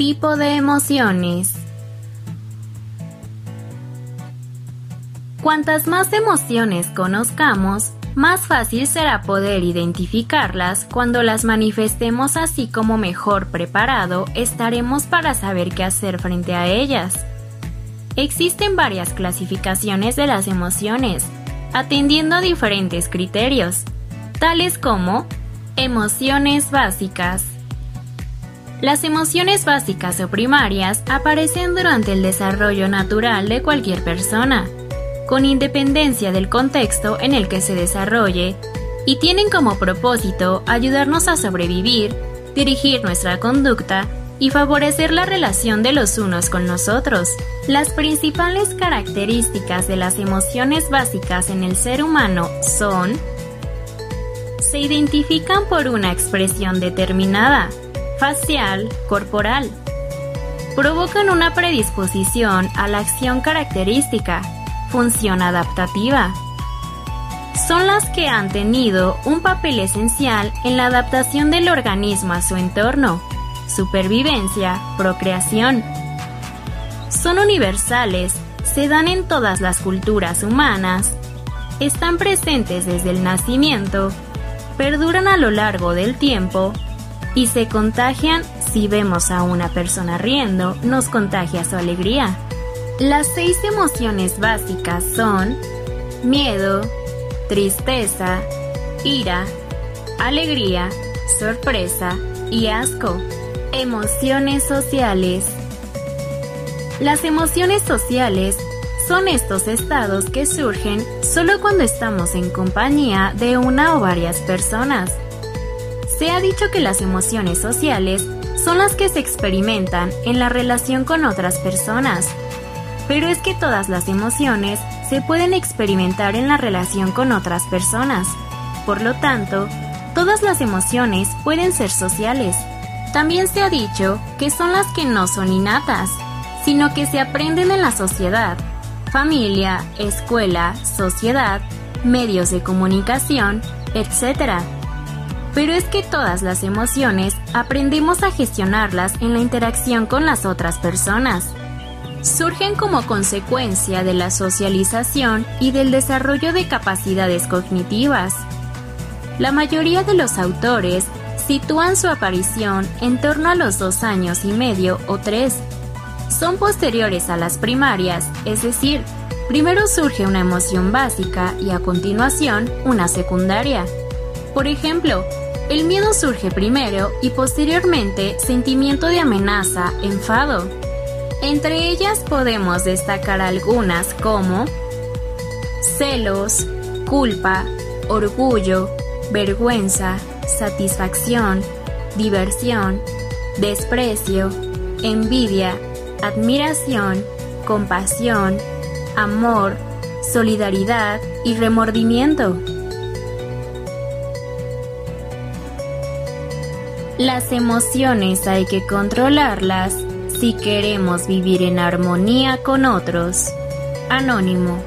Tipo de emociones. Cuantas más emociones conozcamos, más fácil será poder identificarlas cuando las manifestemos así como mejor preparado estaremos para saber qué hacer frente a ellas. Existen varias clasificaciones de las emociones, atendiendo a diferentes criterios, tales como emociones básicas. Las emociones básicas o primarias aparecen durante el desarrollo natural de cualquier persona con independencia del contexto en el que se desarrolle, y tienen como propósito ayudarnos a sobrevivir, dirigir nuestra conducta y favorecer la relación de los unos con los otros. Las principales características de las emociones básicas en el ser humano son se identifican por una expresión determinada, facial, corporal. Provocan una predisposición a la acción característica, función adaptativa. Son las que han tenido un papel esencial en la adaptación del organismo a su entorno, supervivencia, procreación. Son universales, se dan en todas las culturas humanas, están presentes desde el nacimiento, perduran a lo largo del tiempo y se contagian si vemos a una persona riendo, nos contagia su alegría. Las seis emociones básicas son miedo, tristeza, ira, alegría, sorpresa y asco. Emociones sociales. Las emociones sociales son estos estados que surgen solo cuando estamos en compañía de una o varias personas. Se ha dicho que las emociones sociales son las que se experimentan en la relación con otras personas pero es que todas las emociones se pueden experimentar en la relación con otras personas. Por lo tanto, todas las emociones pueden ser sociales. También se ha dicho que son las que no son innatas, sino que se aprenden en la sociedad, familia, escuela, sociedad, medios de comunicación, etc. Pero es que todas las emociones aprendemos a gestionarlas en la interacción con las otras personas surgen como consecuencia de la socialización y del desarrollo de capacidades cognitivas. La mayoría de los autores sitúan su aparición en torno a los dos años y medio o tres. Son posteriores a las primarias, es decir, primero surge una emoción básica y a continuación una secundaria. Por ejemplo, el miedo surge primero y posteriormente sentimiento de amenaza, enfado. Entre ellas podemos destacar algunas como celos, culpa, orgullo, vergüenza, satisfacción, diversión, desprecio, envidia, admiración, compasión, amor, solidaridad y remordimiento. Las emociones hay que controlarlas si queremos vivir en armonía con otros. Anónimo